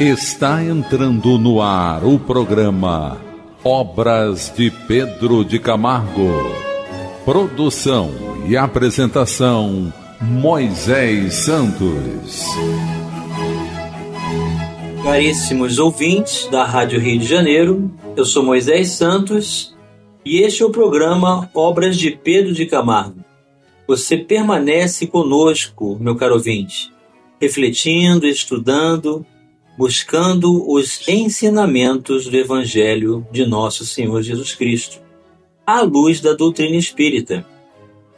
Está entrando no ar o programa Obras de Pedro de Camargo. Produção e apresentação Moisés Santos. Caríssimos ouvintes da Rádio Rio de Janeiro, eu sou Moisés Santos e este é o programa Obras de Pedro de Camargo. Você permanece conosco, meu caro ouvinte, refletindo, estudando, buscando os ensinamentos do Evangelho de nosso Senhor Jesus Cristo, à luz da doutrina espírita.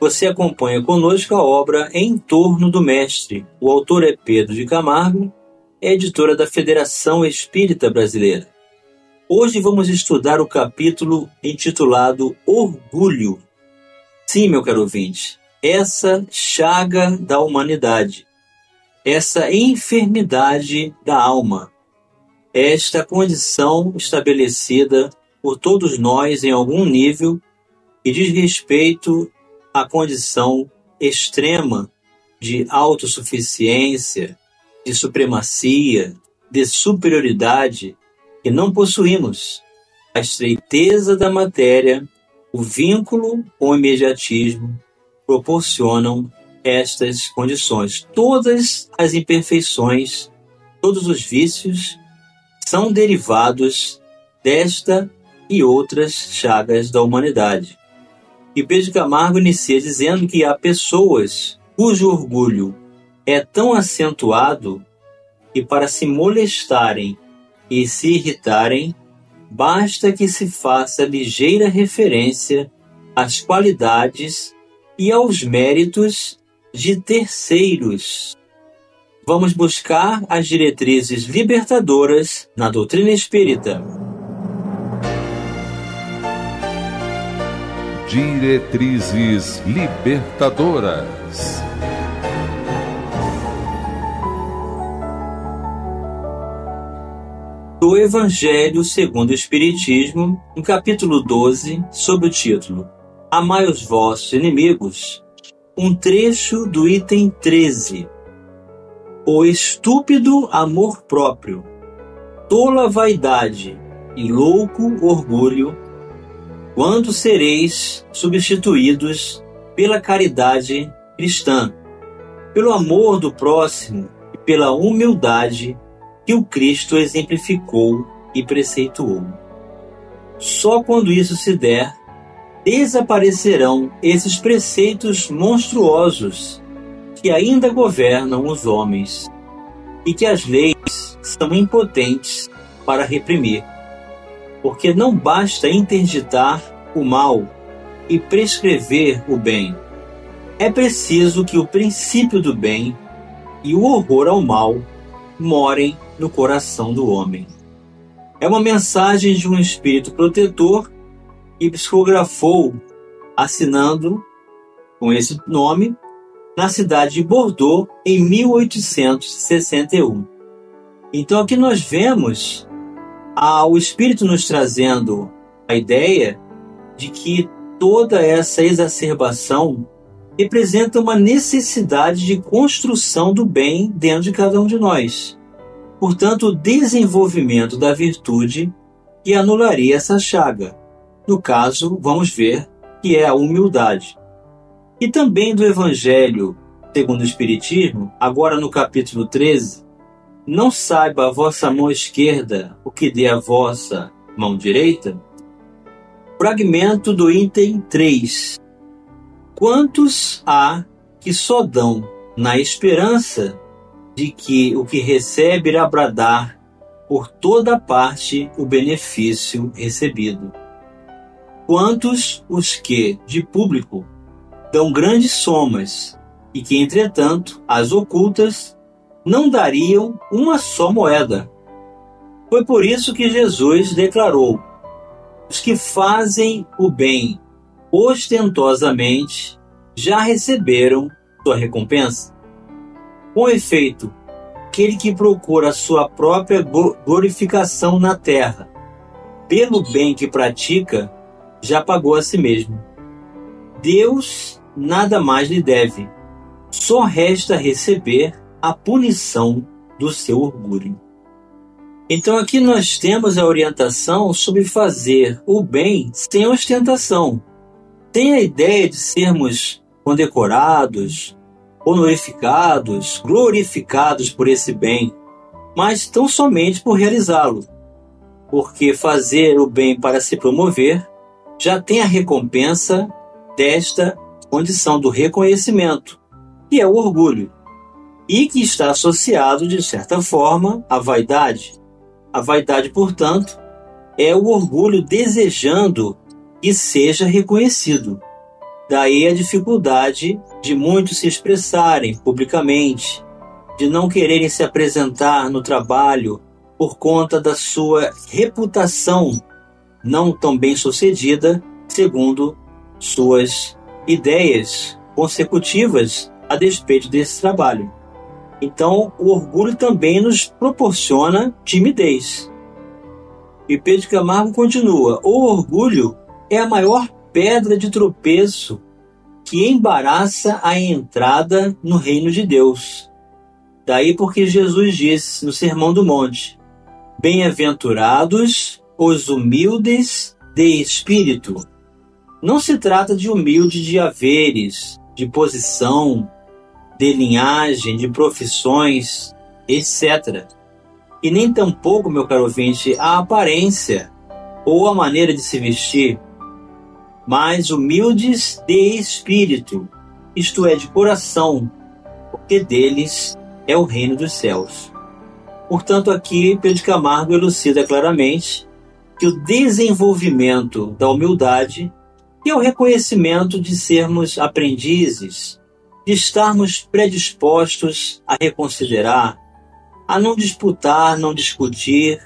Você acompanha conosco a obra Em Torno do Mestre. O autor é Pedro de Camargo, editora da Federação Espírita Brasileira. Hoje vamos estudar o capítulo intitulado Orgulho. Sim, meu caro ouvinte, essa chaga da humanidade essa enfermidade da alma, esta condição estabelecida por todos nós em algum nível e diz respeito à condição extrema de autossuficiência, de supremacia, de superioridade que não possuímos. A estreiteza da matéria, o vínculo com o imediatismo proporcionam estas condições. Todas as imperfeições, todos os vícios são derivados desta e outras chagas da humanidade. E Pedro Camargo inicia dizendo que há pessoas cujo orgulho é tão acentuado que para se molestarem e se irritarem, basta que se faça ligeira referência às qualidades e aos méritos de terceiros. Vamos buscar as diretrizes libertadoras na doutrina espírita. Diretrizes libertadoras. Do Evangelho segundo o Espiritismo, no capítulo 12, sob o título Amai os vossos inimigos, um trecho do item 13. O estúpido amor próprio, tola vaidade e louco orgulho, quando sereis substituídos pela caridade cristã, pelo amor do próximo e pela humildade que o Cristo exemplificou e preceituou. Só quando isso se der, desaparecerão esses preceitos monstruosos que ainda governam os homens e que as leis são impotentes para reprimir. Porque não basta interditar o mal e prescrever o bem. É preciso que o princípio do bem e o horror ao mal morem no coração do homem. É uma mensagem de um espírito protetor e psicografou assinando com esse nome na cidade de Bordeaux em 1861. Então aqui nós vemos o espírito nos trazendo a ideia de que toda essa exacerbação representa uma necessidade de construção do bem dentro de cada um de nós. Portanto, o desenvolvimento da virtude que anularia essa chaga. No caso, vamos ver que é a humildade. E também do Evangelho segundo o Espiritismo, agora no capítulo 13, não saiba a vossa mão esquerda o que dê a vossa mão direita? Fragmento do item 3. Quantos há que só dão na esperança de que o que recebe irá bradar por toda parte o benefício recebido? Quantos os que, de público, dão grandes somas e que, entretanto, as ocultas não dariam uma só moeda. Foi por isso que Jesus declarou: os que fazem o bem ostentosamente já receberam sua recompensa. Com efeito, aquele que procura sua própria glorificação na terra, pelo bem que pratica, já pagou a si mesmo. Deus nada mais lhe deve, só resta receber a punição do seu orgulho. Então aqui nós temos a orientação sobre fazer o bem sem ostentação. Tem a ideia de sermos condecorados, honorificados, glorificados por esse bem, mas tão somente por realizá-lo. Porque fazer o bem para se promover já tem a recompensa desta condição do reconhecimento, que é o orgulho, e que está associado, de certa forma, à vaidade. A vaidade, portanto, é o orgulho desejando que seja reconhecido. Daí a dificuldade de muitos se expressarem publicamente, de não quererem se apresentar no trabalho por conta da sua reputação não tão bem sucedida, segundo suas ideias consecutivas a despeito desse trabalho. Então, o orgulho também nos proporciona timidez. E Pedro Camargo continua: o orgulho é a maior pedra de tropeço que embaraça a entrada no reino de Deus. Daí porque Jesus disse no Sermão do Monte: Bem-aventurados os humildes de espírito. Não se trata de humilde de haveres, de posição, de linhagem, de profissões, etc. E nem tampouco, meu caro ouvinte, a aparência ou a maneira de se vestir, mas humildes de espírito, isto é, de coração, porque deles é o reino dos céus. Portanto, aqui Pedro Camargo elucida claramente que o desenvolvimento da humildade é o reconhecimento de sermos aprendizes, de estarmos predispostos a reconsiderar, a não disputar, não discutir,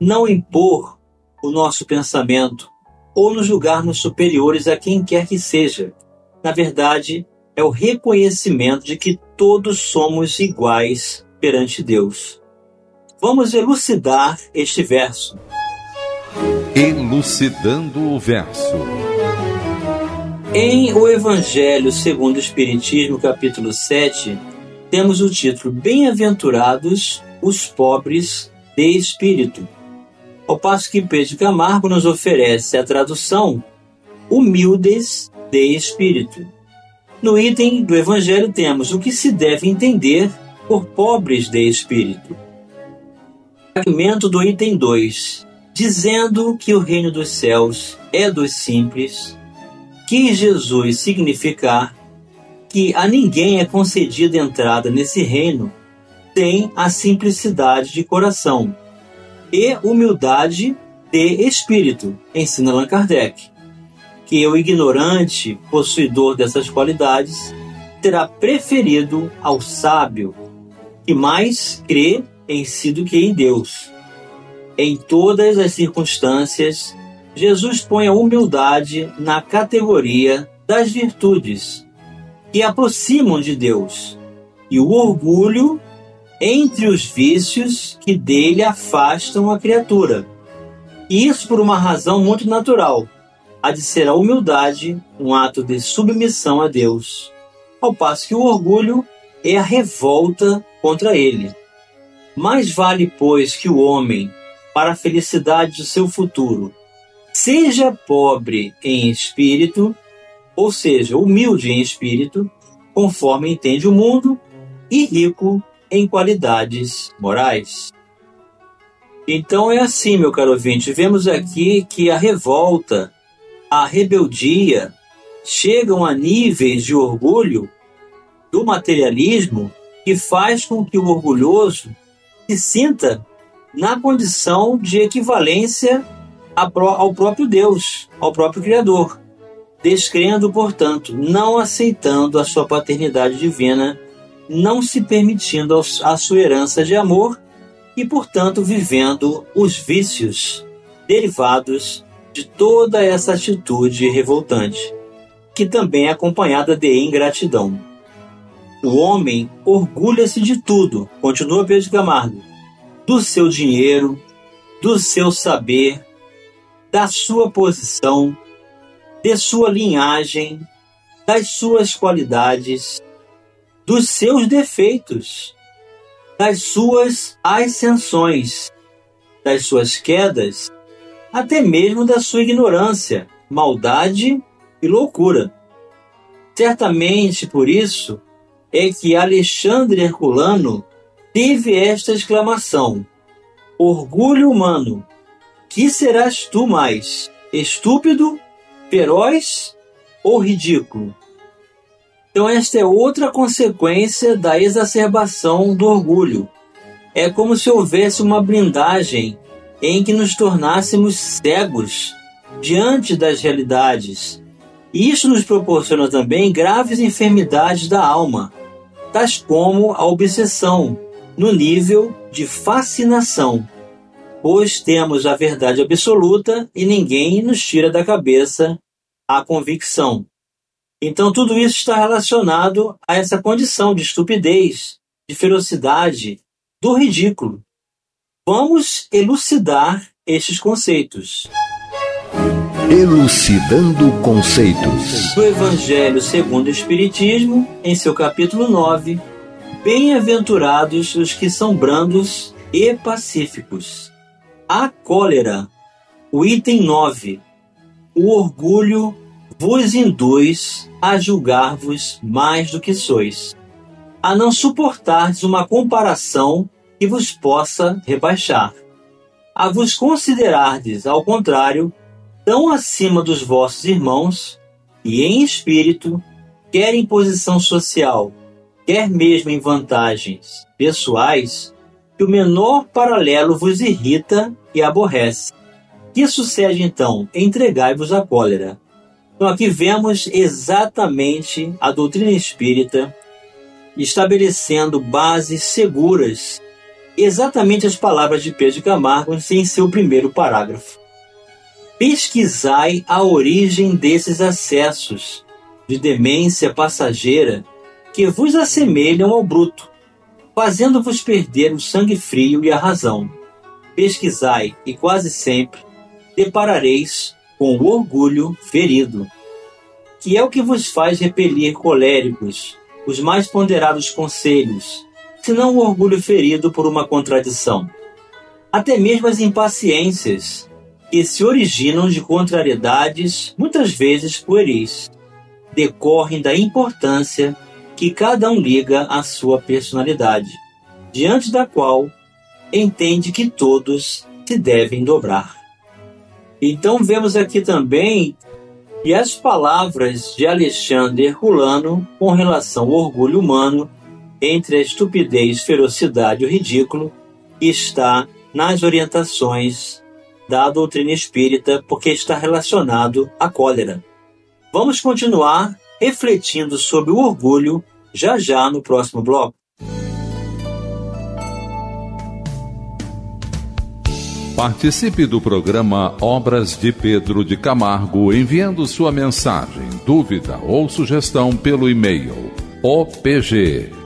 não impor o nosso pensamento ou nos julgarmos superiores a quem quer que seja. Na verdade, é o reconhecimento de que todos somos iguais perante Deus. Vamos elucidar este verso. Elucidando o verso. Em O Evangelho segundo o Espiritismo, capítulo 7, temos o título Bem-aventurados os pobres de espírito. Ao passo que Pedro Camargo nos oferece a tradução Humildes de espírito. No item do Evangelho temos o que se deve entender por pobres de espírito. Fragmento do item 2. Dizendo que o reino dos céus é dos simples, quis Jesus significar que a ninguém é concedida entrada nesse reino sem a simplicidade de coração e humildade de espírito, ensina Allan Kardec, que o ignorante, possuidor dessas qualidades, terá preferido ao sábio, que mais crê em si do que em Deus. Em todas as circunstâncias, Jesus põe a humildade na categoria das virtudes que aproximam de Deus e o orgulho entre os vícios que dele afastam a criatura. E isso por uma razão muito natural, a de ser a humildade um ato de submissão a Deus, ao passo que o orgulho é a revolta contra ele. Mais vale, pois, que o homem, para a felicidade do seu futuro, seja pobre em espírito, ou seja, humilde em espírito, conforme entende o mundo, e rico em qualidades morais. Então é assim, meu caro ouvinte, vemos aqui que a revolta, a rebeldia chegam a níveis de orgulho do materialismo que faz com que o orgulhoso se sinta na condição de equivalência ao próprio Deus, ao próprio Criador, descrendo, portanto, não aceitando a sua paternidade divina, não se permitindo a sua herança de amor e, portanto, vivendo os vícios derivados de toda essa atitude revoltante, que também é acompanhada de ingratidão. O homem orgulha-se de tudo, continua Pedro Camargo, do seu dinheiro, do seu saber, da sua posição, de sua linhagem, das suas qualidades, dos seus defeitos, das suas ascensões das suas quedas, até mesmo da sua ignorância, maldade e loucura. Certamente por isso é que Alexandre Herculano teve esta exclamação: Orgulho humano, que serás tu mais, estúpido, feroz ou ridículo? Então, esta é outra consequência da exacerbação do orgulho. É como se houvesse uma blindagem em que nos tornássemos cegos diante das realidades. E isso nos proporciona também graves enfermidades da alma, tais como a obsessão, no nível de fascinação, pois temos a verdade absoluta e ninguém nos tira da cabeça a convicção. Então, tudo isso está relacionado a essa condição de estupidez, de ferocidade, do ridículo. Vamos elucidar estes conceitos. Elucidando conceitos. Do Evangelho segundo o Espiritismo, em seu capítulo 9, Bem-aventurados os que são brandos e pacíficos. A cólera, o item 9. O orgulho vos induz a julgar-vos mais do que sois, a não suportardes uma comparação que vos possa rebaixar, a vos considerardes, ao contrário, tão acima dos vossos irmãos, e em espírito, quer em posição social, quer mesmo em vantagens pessoais, que o menor paralelo vos irrita e aborrece. Que sucede então? Entregai-vos à cólera então aqui vemos exatamente a doutrina espírita estabelecendo bases seguras, exatamente as palavras de Pedro Camargo em seu primeiro parágrafo. Pesquisai a origem desses acessos de demência passageira que vos assemelham ao bruto, fazendo-vos perder o sangue frio e a razão. Pesquisai e quase sempre deparareis com o orgulho ferido, que é o que vos faz repelir coléricos, os mais ponderados conselhos, senão o orgulho ferido por uma contradição. Até mesmo as impaciências, que se originam de contrariedades, muitas vezes pueris, decorrem da importância que cada um liga à sua personalidade, diante da qual entende que todos se devem dobrar. Então vemos aqui também que as palavras de Alexandre Herculano com relação ao orgulho humano entre a estupidez, ferocidade e o ridículo está nas orientações da doutrina espírita porque está relacionado à cólera. Vamos continuar refletindo sobre o orgulho já já no próximo bloco. Participe do programa Obras de Pedro de Camargo enviando sua mensagem, dúvida ou sugestão pelo e-mail opg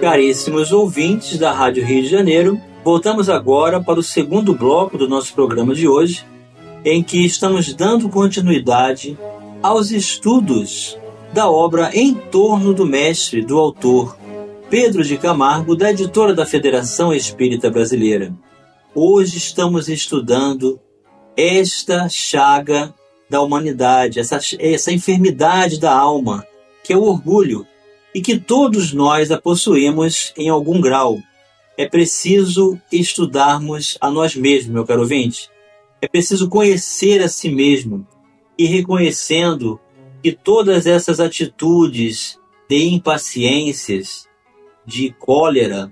Caríssimos ouvintes da Rádio Rio de Janeiro, voltamos agora para o segundo bloco do nosso programa de hoje, em que estamos dando continuidade aos estudos da obra Em torno do Mestre, do autor Pedro de Camargo, da editora da Federação Espírita Brasileira. Hoje estamos estudando esta chaga da humanidade, essa, essa enfermidade da alma, que é o orgulho, e que todos nós a possuímos em algum grau. É preciso estudarmos a nós mesmos, meu caro ouvinte. É preciso conhecer a si mesmo e reconhecendo que todas essas atitudes de impaciências, de cólera,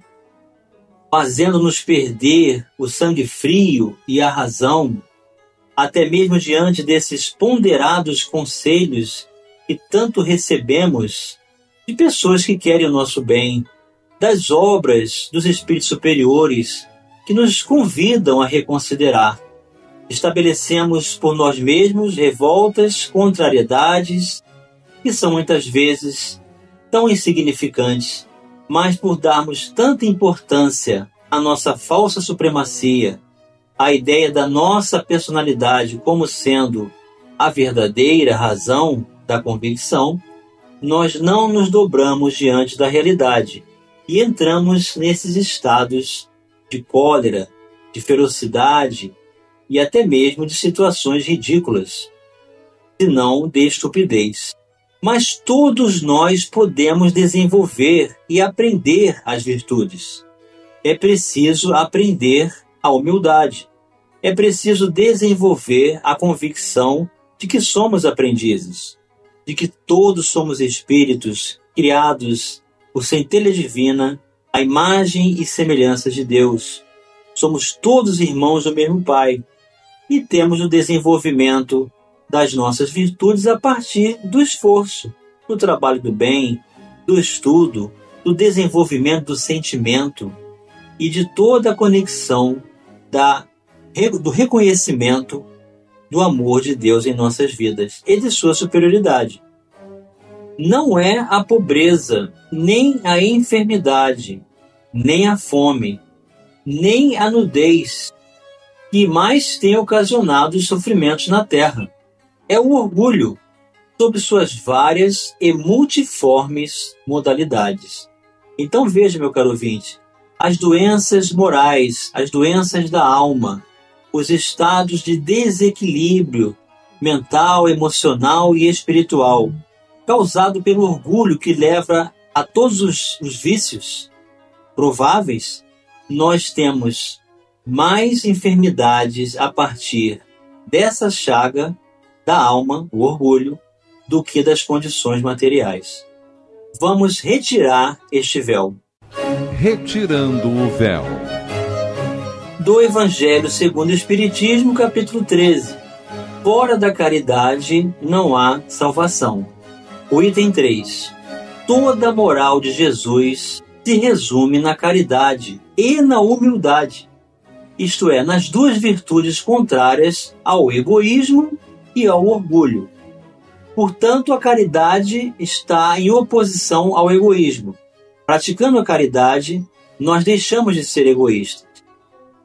fazendo-nos perder o sangue frio e a razão, até mesmo diante desses ponderados conselhos que tanto recebemos de pessoas que querem o nosso bem, das obras dos espíritos superiores que nos convidam a reconsiderar. Estabelecemos por nós mesmos revoltas, contrariedades, que são muitas vezes tão insignificantes, mas por darmos tanta importância à nossa falsa supremacia, à ideia da nossa personalidade como sendo a verdadeira razão da convicção, nós não nos dobramos diante da realidade e entramos nesses estados de cólera, de ferocidade e até mesmo de situações ridículas, se não de estupidez. Mas todos nós podemos desenvolver e aprender as virtudes. É preciso aprender a humildade. É preciso desenvolver a convicção de que somos aprendizes, de que todos somos espíritos criados por centelha divina, a imagem e semelhança de Deus. Somos todos irmãos do mesmo Pai e temos o desenvolvimento das nossas virtudes a partir do esforço, do trabalho do bem, do estudo, do desenvolvimento do sentimento e de toda a conexão da, do reconhecimento do amor de Deus em nossas vidas e de sua superioridade. Não é a pobreza, nem a enfermidade, nem a fome, nem a nudez que mais tem ocasionado os sofrimentos na terra. É o orgulho, sob suas várias e multiformes modalidades. Então veja, meu caro ouvinte, as doenças morais, as doenças da alma, os estados de desequilíbrio mental, emocional e espiritual, causado pelo orgulho que leva a todos os, os vícios prováveis, nós temos mais enfermidades a partir dessa chaga da alma, o orgulho, do que das condições materiais. Vamos retirar este véu. Retirando o véu do Evangelho segundo o Espiritismo, capítulo 13. Fora da caridade não há salvação. O item 3. Toda a moral de Jesus se resume na caridade e na humildade, isto é, nas duas virtudes contrárias ao egoísmo e ao orgulho. Portanto, a caridade está em oposição ao egoísmo. Praticando a caridade, nós deixamos de ser egoístas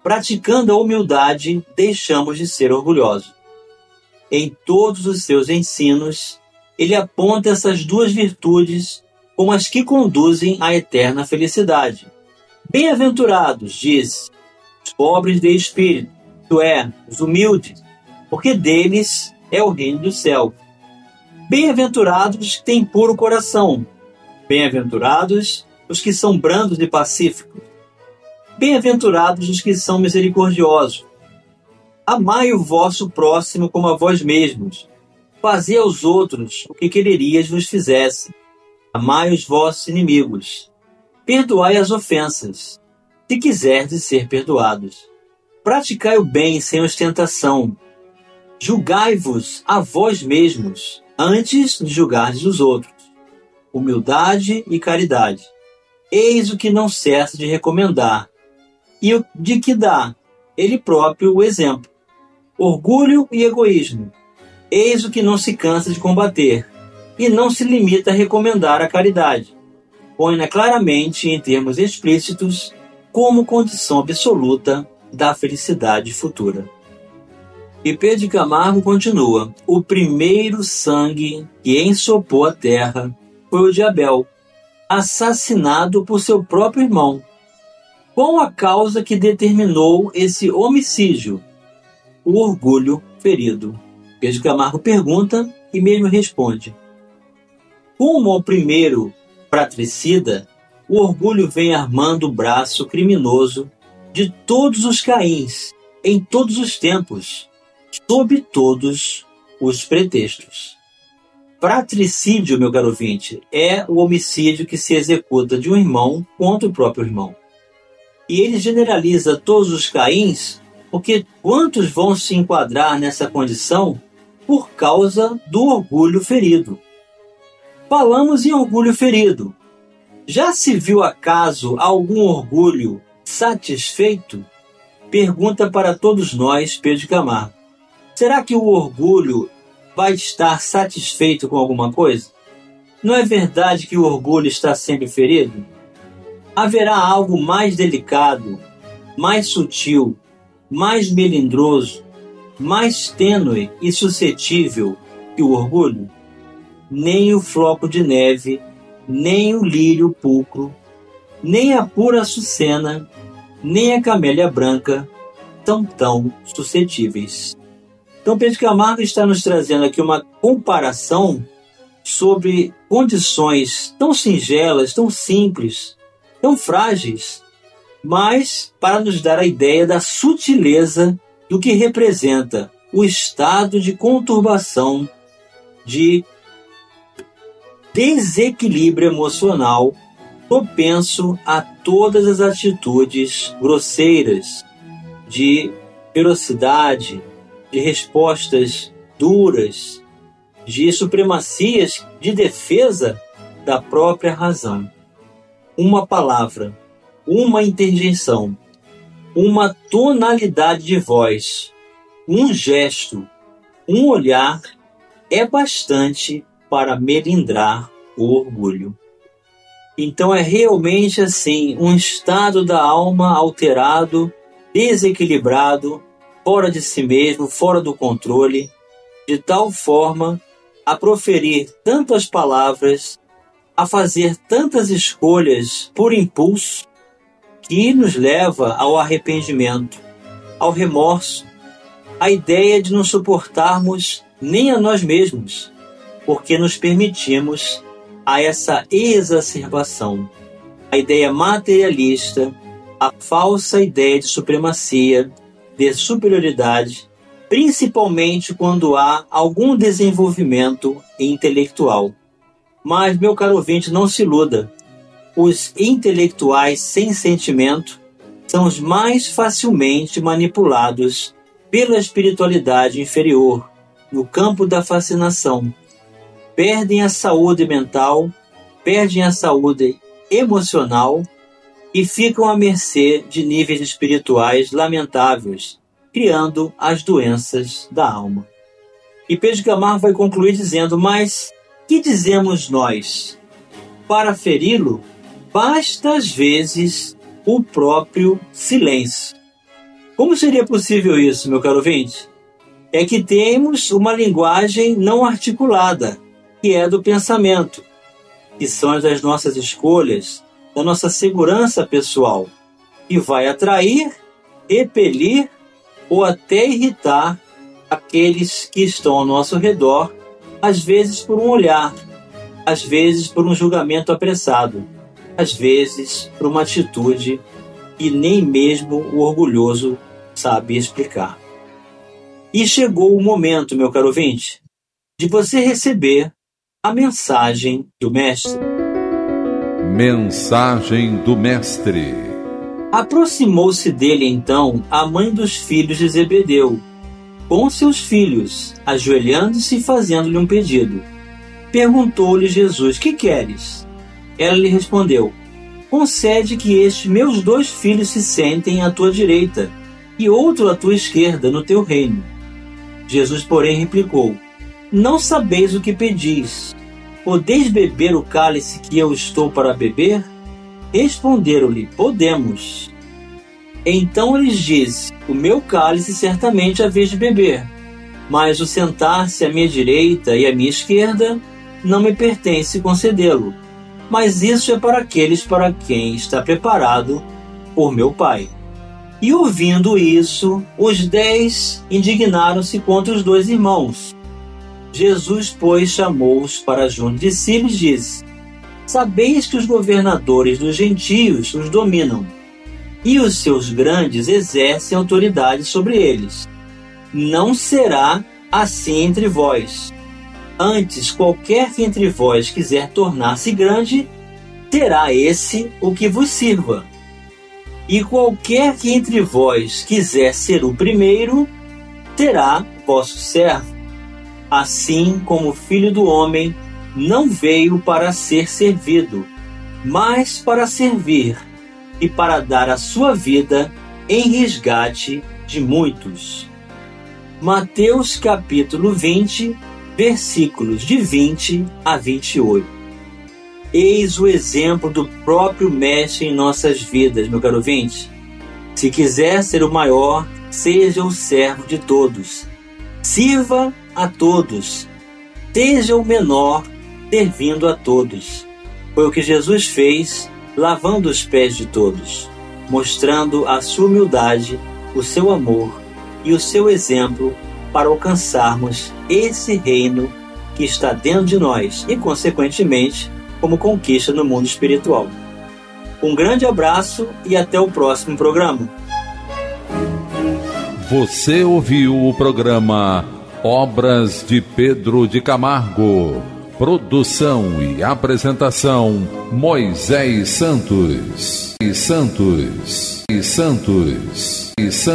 praticando a humildade, deixamos de ser orgulhosos. Em todos os seus ensinos, ele aponta essas duas virtudes como as que conduzem à eterna felicidade. Bem-aventurados, diz, os pobres de espírito, isto é, os humildes, porque deles é o reino do céu. Bem-aventurados os que têm puro coração. Bem-aventurados os que são brandos e pacíficos Bem-aventurados os que são misericordiosos. Amai o vosso próximo como a vós mesmos. Fazei aos outros o que quererias vos fizesse. Amai os vossos inimigos. Perdoai as ofensas, se quiserdes ser perdoados. Praticai o bem sem ostentação. Julgai-vos a vós mesmos, antes de julgardes os outros. Humildade e caridade. Eis o que não cessa de recomendar, e de que dá ele próprio o exemplo. Orgulho e egoísmo. Eis o que não se cansa de combater, e não se limita a recomendar a caridade. Põe-na claramente, em termos explícitos, como condição absoluta da felicidade futura. E Pedro Camargo continua: o primeiro sangue que ensopou a terra foi o de Abel, assassinado por seu próprio irmão, qual a causa que determinou esse homicídio? O orgulho ferido. Pedro Camargo pergunta e mesmo responde. Como ao primeiro fratricida, o orgulho vem armando o braço criminoso de todos os caíns, em todos os tempos, sob todos os pretextos. Fratricídio, meu caro ouvinte, é o homicídio que se executa de um irmão contra o próprio irmão. E ele generaliza todos os caíns, porque quantos vão se enquadrar nessa condição por causa do orgulho ferido? Falamos em orgulho ferido. Já se viu acaso algum orgulho satisfeito? pergunta para todos nós, Pedro Camargo: será que o orgulho vai estar satisfeito com alguma coisa? Não é verdade que o orgulho está sempre ferido? Haverá algo mais delicado, mais sutil, mais melindroso, mais tênue e suscetível que o orgulho? Nem o floco de neve, nem o lírio pulcro, nem a pura açucena, nem a camélia branca tão tão suscetíveis. Então Pedro Camargo está nos trazendo aqui uma comparação sobre condições tão singelas, tão simples, tão frágeis, mas para nos dar a ideia da sutileza do que representa o estado de conturbação, de desequilíbrio emocional propenso a todas as atitudes grosseiras, de ferocidade, de respostas duras, de supremacias de defesa da própria razão. Uma palavra, uma interjeição, uma tonalidade de voz, um gesto, um olhar é bastante para melindrar o orgulho. Então é realmente assim, um estado da alma alterado, desequilibrado, fora de si mesmo, fora do controle, de tal forma a proferir tantas palavras, a fazer tantas escolhas por impulso, que nos leva ao arrependimento, ao remorso, à ideia de não suportarmos nem a nós mesmos, porque nos permitimos a essa exacerbação. A ideia materialista, a falsa ideia de supremacia, de superioridade, principalmente quando há algum desenvolvimento intelectual. Mas, meu caro ouvinte, não se iluda. Os intelectuais sem sentimento são os mais facilmente manipulados pela espiritualidade inferior no campo da fascinação. Perdem a saúde mental, perdem a saúde emocional e ficam à mercê de níveis espirituais lamentáveis, criando as doenças da alma. E Pedro Camargo vai concluir dizendo: Mas que dizemos nós? Para feri-lo, basta às vezes o próprio silêncio. Como seria possível isso, meu caro ouvinte? É que temos uma linguagem não articulada, que é do pensamento, que são as das nossas escolhas, da nossa segurança pessoal e vai atrair, repelir ou até irritar aqueles que estão ao nosso redor, às vezes por um olhar, às vezes por um julgamento apressado, às vezes por uma atitude que nem mesmo o orgulhoso sabe explicar. E chegou o momento, meu caro ouvinte, de você receber a mensagem do Mestre. Mensagem do Mestre Aproximou-se dele então a mãe dos filhos de Zebedeu, com seus filhos, ajoelhando-se e fazendo-lhe um pedido. Perguntou-lhe Jesus: Que queres? Ela lhe respondeu: Concede que estes meus dois filhos se sentem à tua direita e outro à tua esquerda no teu reino. Jesus, porém, replicou: Não sabeis o que pedis. Podeis beber o cálice que eu estou para beber? Responderam-lhe: Podemos. Então lhes disse: O meu cálice certamente haveis de beber, mas o sentar-se à minha direita e à minha esquerda não me pertence concedê-lo. Mas isso é para aqueles para quem está preparado por meu Pai. E ouvindo isso, os dez indignaram-se contra os dois irmãos. Jesus, pois, chamou-os para junto de si e lhes disse: Sabeis que os governadores dos gentios os dominam, e os seus grandes exercem autoridade sobre eles. Não será assim entre vós. Antes, qualquer que entre vós quiser tornar-se grande, terá esse o que vos sirva. E qualquer que entre vós quiser ser o primeiro, terá vosso servo assim como o Filho do Homem não veio para ser servido, mas para servir e para dar a sua vida em resgate de muitos. Mateus capítulo 20, versículos de 20 a 28. Eis o exemplo do próprio Mestre em nossas vidas, meu caro ouvinte. Se quiser ser o maior, seja o servo de todos. Sirva a todos. Seja o menor, servindo a todos. Foi o que Jesus fez, lavando os pés de todos, mostrando a sua humildade, o seu amor e o seu exemplo para alcançarmos esse reino que está dentro de nós e, consequentemente, como conquista no mundo espiritual. Um grande abraço e até o próximo programa. Você ouviu o programa Obras de Pedro de Camargo. Produção e apresentação Moisés Santos. E Santos. E Santos. E Santos.